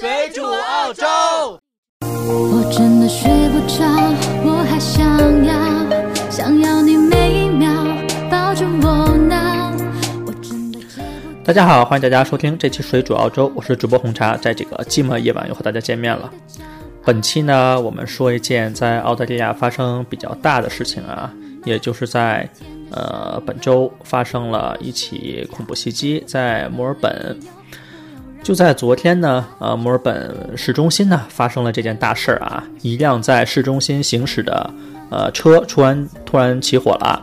水煮澳洲。我真的睡不着，我还想要，想要你每一秒抱着我闹。我真的大家好，欢迎大家收听这期水煮澳洲，我是主播红茶，在这个寂寞夜晚又和大家见面了。本期呢，我们说一件在澳大利亚发生比较大的事情啊，也就是在呃本周发生了一起恐怖袭击，在墨尔本。就在昨天呢，呃，墨尔本市中心呢发生了这件大事儿啊，一辆在市中心行驶的呃车突然突然起火了，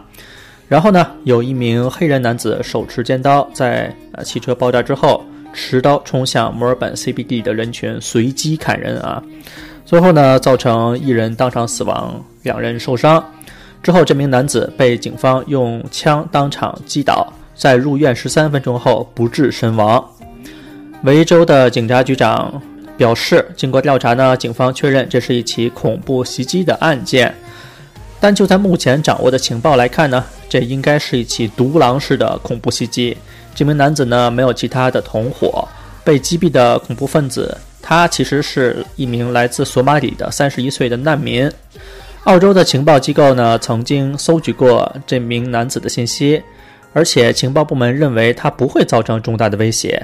然后呢，有一名黑人男子手持尖刀，在呃汽车爆炸之后，持刀冲向墨尔本 CBD 的人群，随机砍人啊，最后呢，造成一人当场死亡，两人受伤。之后，这名男子被警方用枪当场击倒，在入院十三分钟后不治身亡。维州的警察局长表示，经过调查呢，警方确认这是一起恐怖袭击的案件。但就在目前掌握的情报来看呢，这应该是一起独狼式的恐怖袭击。这名男子呢没有其他的同伙，被击毙的恐怖分子，他其实是一名来自索马里的三十一岁的难民。澳洲的情报机构呢曾经搜集过这名男子的信息，而且情报部门认为他不会造成重大的威胁。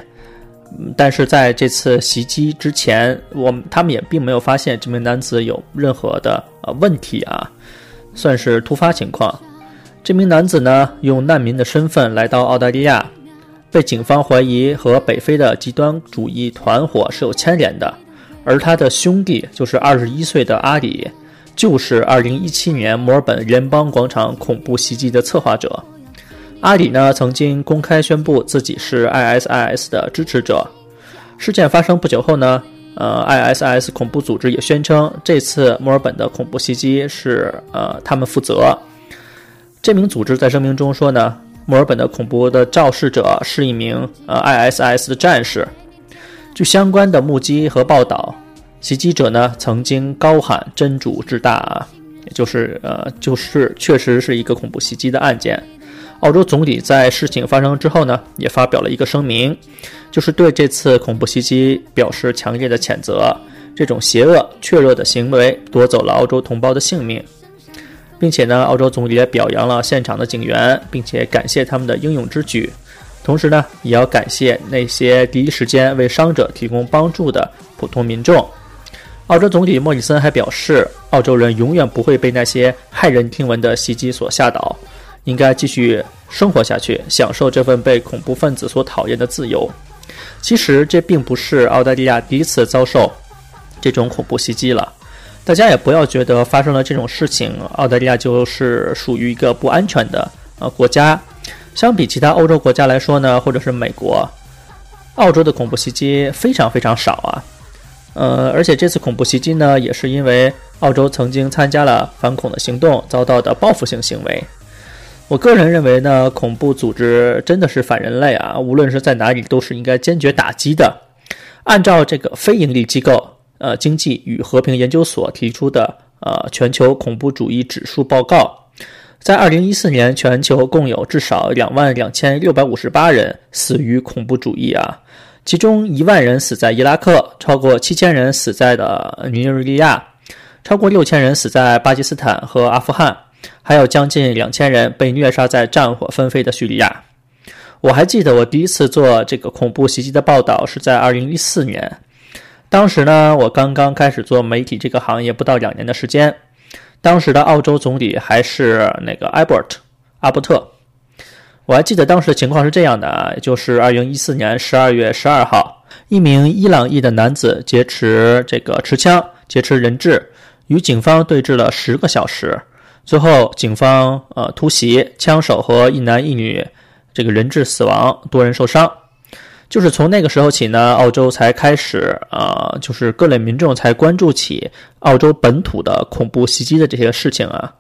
但是在这次袭击之前，我们他们也并没有发现这名男子有任何的呃问题啊，算是突发情况。这名男子呢，用难民的身份来到澳大利亚，被警方怀疑和北非的极端主义团伙是有牵连的。而他的兄弟就是二十一岁的阿里，就是二零一七年墨尔本联邦广场恐怖袭击的策划者。阿里呢，曾经公开宣布自己是 ISIS 的支持者。事件发生不久后呢，呃，ISIS 恐怖组织也宣称这次墨尔本的恐怖袭击是呃他们负责。这名组织在声明中说呢，墨尔本的恐怖的肇事者是一名呃 ISIS 的战士。据相关的目击和报道，袭击者呢曾经高喊“真主至大”，也就是呃就是确实是一个恐怖袭击的案件。澳洲总理在事情发生之后呢，也发表了一个声明，就是对这次恐怖袭击表示强烈的谴责。这种邪恶、怯弱的行为夺走了澳洲同胞的性命，并且呢，澳洲总理也表扬了现场的警员，并且感谢他们的英勇之举。同时呢，也要感谢那些第一时间为伤者提供帮助的普通民众。澳洲总理莫里森还表示，澳洲人永远不会被那些骇人听闻的袭击所吓倒。应该继续生活下去，享受这份被恐怖分子所讨厌的自由。其实这并不是澳大利亚第一次遭受这种恐怖袭击了。大家也不要觉得发生了这种事情，澳大利亚就是属于一个不安全的呃国家。相比其他欧洲国家来说呢，或者是美国，澳洲的恐怖袭击非常非常少啊。呃，而且这次恐怖袭击呢，也是因为澳洲曾经参加了反恐的行动，遭到的报复性行为。我个人认为呢，恐怖组织真的是反人类啊！无论是在哪里，都是应该坚决打击的。按照这个非营利机构呃经济与和平研究所提出的呃全球恐怖主义指数报告，在二零一四年，全球共有至少两万两千六百五十八人死于恐怖主义啊，其中一万人死在伊拉克，超过七千人死在的尼日利亚，超过六千人死在巴基斯坦和阿富汗。还有将近两千人被虐杀在战火纷飞的叙利亚。我还记得我第一次做这个恐怖袭击的报道是在二零一四年，当时呢，我刚刚开始做媒体这个行业不到两年的时间。当时的澳洲总理还是那个艾伯特阿伯特。我还记得当时的情况是这样的啊，就是二零一四年十二月十二号，一名伊朗裔的男子劫持这个持枪劫持人质，与警方对峙了十个小时。最后，警方呃突袭，枪手和一男一女这个人质死亡，多人受伤。就是从那个时候起呢，澳洲才开始啊，就是各类民众才关注起澳洲本土的恐怖袭击的这些事情啊。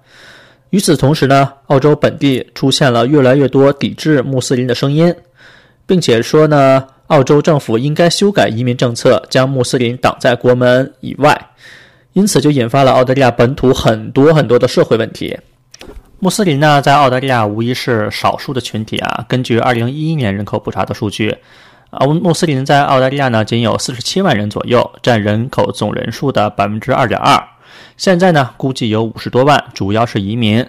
与此同时呢，澳洲本地出现了越来越多抵制穆斯林的声音，并且说呢，澳洲政府应该修改移民政策，将穆斯林挡在国门以外。因此就引发了澳大利亚本土很多很多的社会问题。穆斯林呢，在澳大利亚无疑是少数的群体啊。根据2011年人口普查的数据，啊，穆斯林在澳大利亚呢仅有四十七万人左右，占人口总人数的百分之二点二。现在呢估计有五十多万，主要是移民。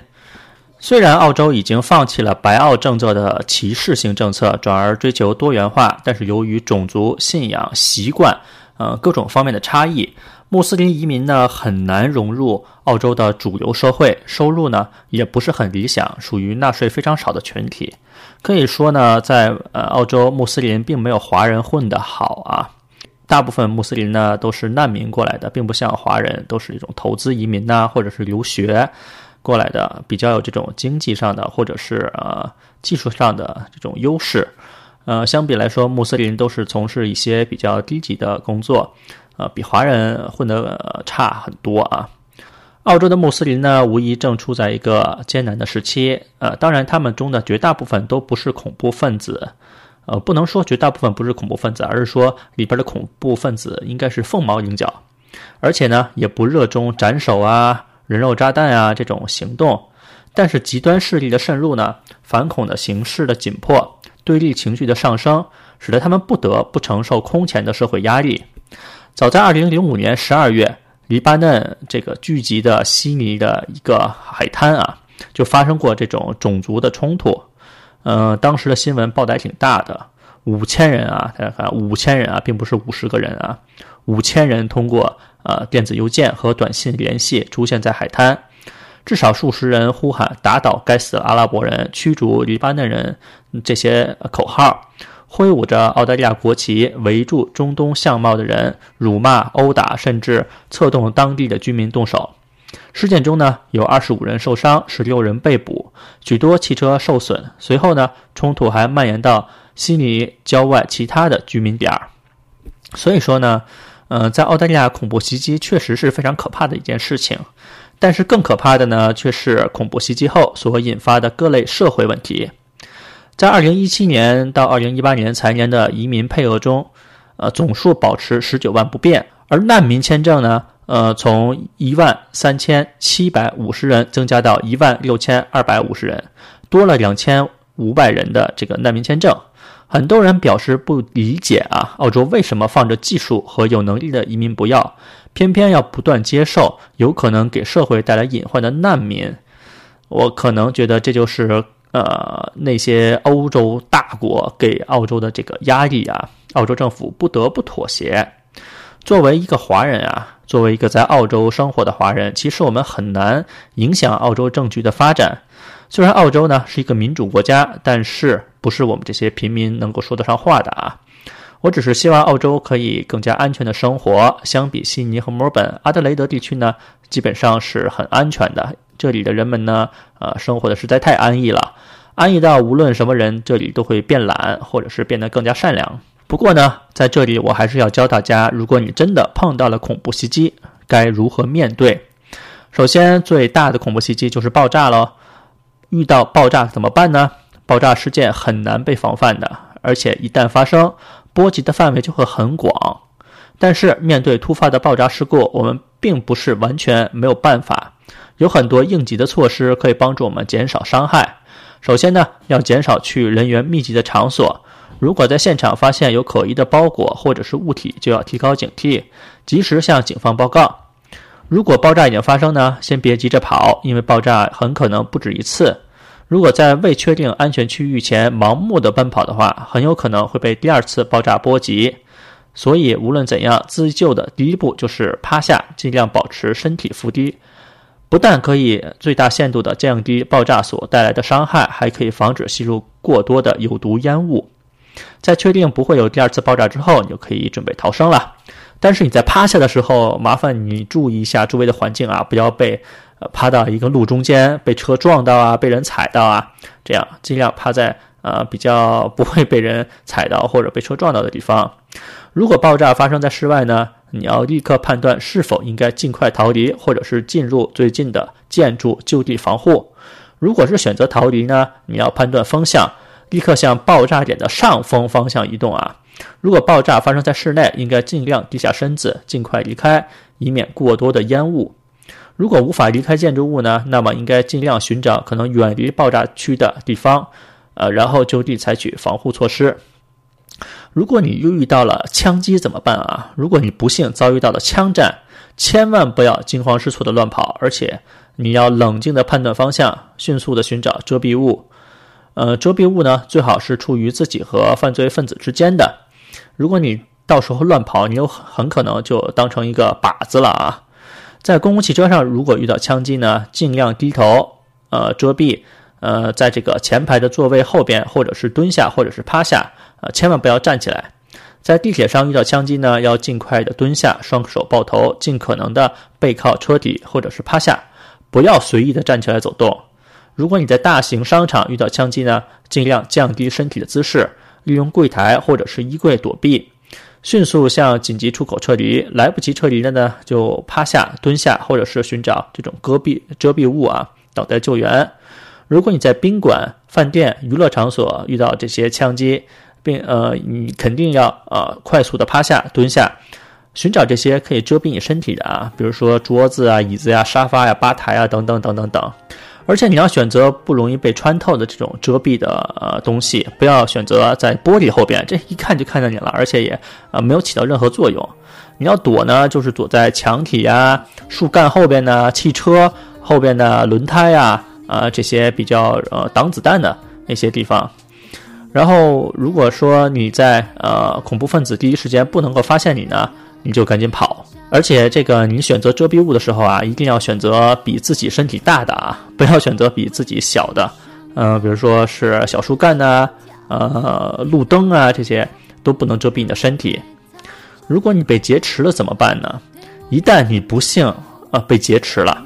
虽然澳洲已经放弃了白澳政策的歧视性政策，转而追求多元化，但是由于种族、信仰、习惯，呃各种方面的差异，穆斯林移民呢很难融入澳洲的主流社会，收入呢也不是很理想，属于纳税非常少的群体。可以说呢，在呃澳洲穆斯林并没有华人混得好啊，大部分穆斯林呢都是难民过来的，并不像华人都是一种投资移民呐，或者是留学。过来的比较有这种经济上的或者是呃技术上的这种优势，呃，相比来说，穆斯林都是从事一些比较低级的工作，呃，比华人混得差很多啊。澳洲的穆斯林呢，无疑正处在一个艰难的时期，呃，当然他们中的绝大部分都不是恐怖分子，呃，不能说绝大部分不是恐怖分子，而是说里边的恐怖分子应该是凤毛麟角，而且呢，也不热衷斩首啊。人肉炸弹啊，这种行动，但是极端势力的渗入呢，反恐的形势的紧迫，对立情绪的上升，使得他们不得不承受空前的社会压力。早在二零零五年十二月，黎巴嫩这个聚集的悉尼的一个海滩啊，就发生过这种种族的冲突。嗯，当时的新闻报的还挺大的，五千人啊，大家看，五千人啊，并不是五十个人啊，五千人通过。呃，电子邮件和短信联系出现在海滩，至少数十人呼喊“打倒该死的阿拉伯人，驱逐黎巴嫩人”这些口号，挥舞着澳大利亚国旗，围住中东相貌的人，辱骂、殴打，甚至策动当地的居民动手。事件中呢，有二十五人受伤，十六人被捕，许多汽车受损。随后呢，冲突还蔓延到悉尼郊外其他的居民点儿。所以说呢。嗯，在澳大利亚，恐怖袭击确实是非常可怕的一件事情，但是更可怕的呢，却是恐怖袭击后所引发的各类社会问题。在2017年到2018年财年的移民配额中，呃，总数保持19万不变，而难民签证呢，呃，从1万3750人增加到1万6250人，多了2500人的这个难民签证。很多人表示不理解啊，澳洲为什么放着技术和有能力的移民不要，偏偏要不断接受有可能给社会带来隐患的难民？我可能觉得这就是呃那些欧洲大国给澳洲的这个压力啊，澳洲政府不得不妥协。作为一个华人啊，作为一个在澳洲生活的华人，其实我们很难影响澳洲政局的发展。虽然澳洲呢是一个民主国家，但是不是我们这些平民能够说得上话的啊！我只是希望澳洲可以更加安全的生活。相比悉尼和墨尔本、阿德雷德地区呢，基本上是很安全的。这里的人们呢，呃，生活的实在太安逸了，安逸到无论什么人，这里都会变懒，或者是变得更加善良。不过呢，在这里我还是要教大家，如果你真的碰到了恐怖袭击，该如何面对？首先，最大的恐怖袭击就是爆炸喽。遇到爆炸怎么办呢？爆炸事件很难被防范的，而且一旦发生，波及的范围就会很广。但是面对突发的爆炸事故，我们并不是完全没有办法，有很多应急的措施可以帮助我们减少伤害。首先呢，要减少去人员密集的场所。如果在现场发现有可疑的包裹或者是物体，就要提高警惕，及时向警方报告。如果爆炸已经发生呢，先别急着跑，因为爆炸很可能不止一次。如果在未确定安全区域前盲目的奔跑的话，很有可能会被第二次爆炸波及。所以，无论怎样，自救的第一步就是趴下，尽量保持身体伏低。不但可以最大限度地降低爆炸所带来的伤害，还可以防止吸入过多的有毒烟雾。在确定不会有第二次爆炸之后，你就可以准备逃生了。但是你在趴下的时候，麻烦你注意一下周围的环境啊，不要被呃趴到一个路中间，被车撞到啊，被人踩到啊，这样尽量趴在呃比较不会被人踩到或者被车撞到的地方。如果爆炸发生在室外呢，你要立刻判断是否应该尽快逃离，或者是进入最近的建筑就地防护。如果是选择逃离呢，你要判断风向，立刻向爆炸点的上风方向移动啊。如果爆炸发生在室内，应该尽量低下身子，尽快离开，以免过多的烟雾。如果无法离开建筑物呢，那么应该尽量寻找可能远离爆炸区的地方，呃，然后就地采取防护措施。如果你又遇到了枪击怎么办啊？如果你不幸遭遇到了枪战，千万不要惊慌失措的乱跑，而且你要冷静的判断方向，迅速的寻找遮蔽物。呃，遮蔽物呢，最好是处于自己和犯罪分子之间的。如果你到时候乱跑，你有很可能就当成一个靶子了啊！在公共汽车上，如果遇到枪击呢，尽量低头，呃，遮蔽，呃，在这个前排的座位后边，或者是蹲下，或者是趴下，呃，千万不要站起来。在地铁上遇到枪击呢，要尽快的蹲下，双手抱头，尽可能的背靠车底或者是趴下，不要随意的站起来走动。如果你在大型商场遇到枪击呢，尽量降低身体的姿势，利用柜台或者是衣柜躲避。迅速向紧急出口撤离，来不及撤离的呢，就趴下、蹲下，或者是寻找这种戈壁遮蔽物啊，等待救援。如果你在宾馆、饭店、娱乐场所遇到这些枪击，并呃，你肯定要呃快速的趴下、蹲下，寻找这些可以遮蔽你身体的啊，比如说桌子啊、椅子呀、沙发呀、吧台啊等等等等等。而且你要选择不容易被穿透的这种遮蔽的呃东西，不要选择在玻璃后边，这一看就看到你了，而且也呃没有起到任何作用。你要躲呢，就是躲在墙体呀、树干后边呢、汽车后边的轮胎呀啊这些比较呃挡子弹的那些地方。然后如果说你在呃恐怖分子第一时间不能够发现你呢，你就赶紧跑。而且这个你选择遮蔽物的时候啊，一定要选择比自己身体大的啊，不要选择比自己小的。嗯，比如说是小树干呐，呃，路灯啊，这些都不能遮蔽你的身体。如果你被劫持了怎么办呢？一旦你不幸啊被劫持了，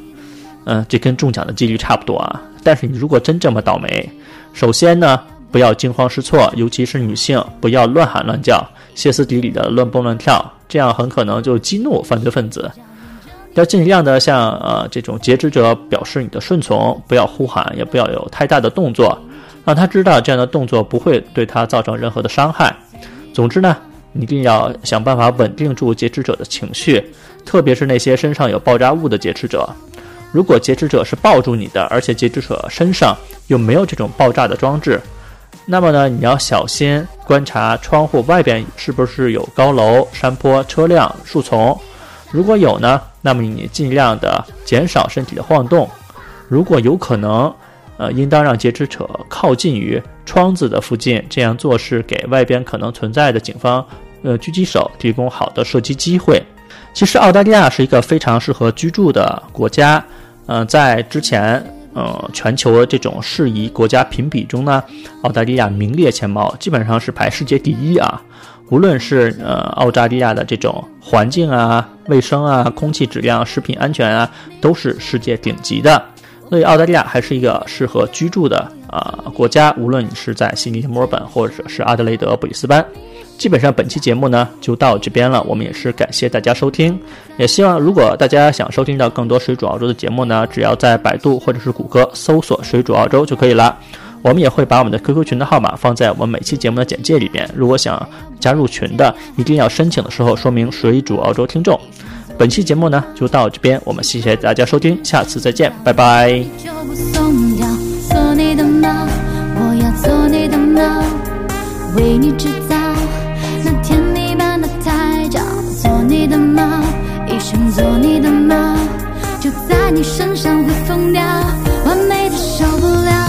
嗯，这跟中奖的几率差不多啊。但是你如果真这么倒霉，首先呢，不要惊慌失措，尤其是女性，不要乱喊乱叫。歇斯底里的乱蹦乱跳，这样很可能就激怒犯罪分子。要尽量的向呃这种劫持者表示你的顺从，不要呼喊，也不要有太大的动作，让他知道这样的动作不会对他造成任何的伤害。总之呢，一定要想办法稳定住劫持者的情绪，特别是那些身上有爆炸物的劫持者。如果劫持者是抱住你的，而且劫持者身上又没有这种爆炸的装置。那么呢，你要小心观察窗户外边是不是有高楼、山坡、车辆、树丛。如果有呢，那么你尽量的减少身体的晃动。如果有可能，呃，应当让劫持者靠近于窗子的附近，这样做是给外边可能存在的警方、呃狙击手提供好的射击机会。其实澳大利亚是一个非常适合居住的国家。嗯，在之前。呃，全球的这种适宜国家评比中呢，澳大利亚名列前茅，基本上是排世界第一啊。无论是呃澳大利亚的这种环境啊、卫生啊、空气质量、食品安全啊，都是世界顶级的。所以澳大利亚还是一个适合居住的啊国家。无论你是在悉尼、墨尔本，或者是阿德雷德、布里斯班。基本上本期节目呢就到这边了，我们也是感谢大家收听，也希望如果大家想收听到更多水煮澳洲的节目呢，只要在百度或者是谷歌搜索“水煮澳洲”就可以了。我们也会把我们的 QQ 群的号码放在我们每期节目的简介里边，如果想加入群的，一定要申请的时候说明“水煮澳洲听众”。本期节目呢就到这边，我们谢谢大家收听，下次再见，拜拜。为你制造。想做你的猫，就在你身上会疯掉，完美的受不了。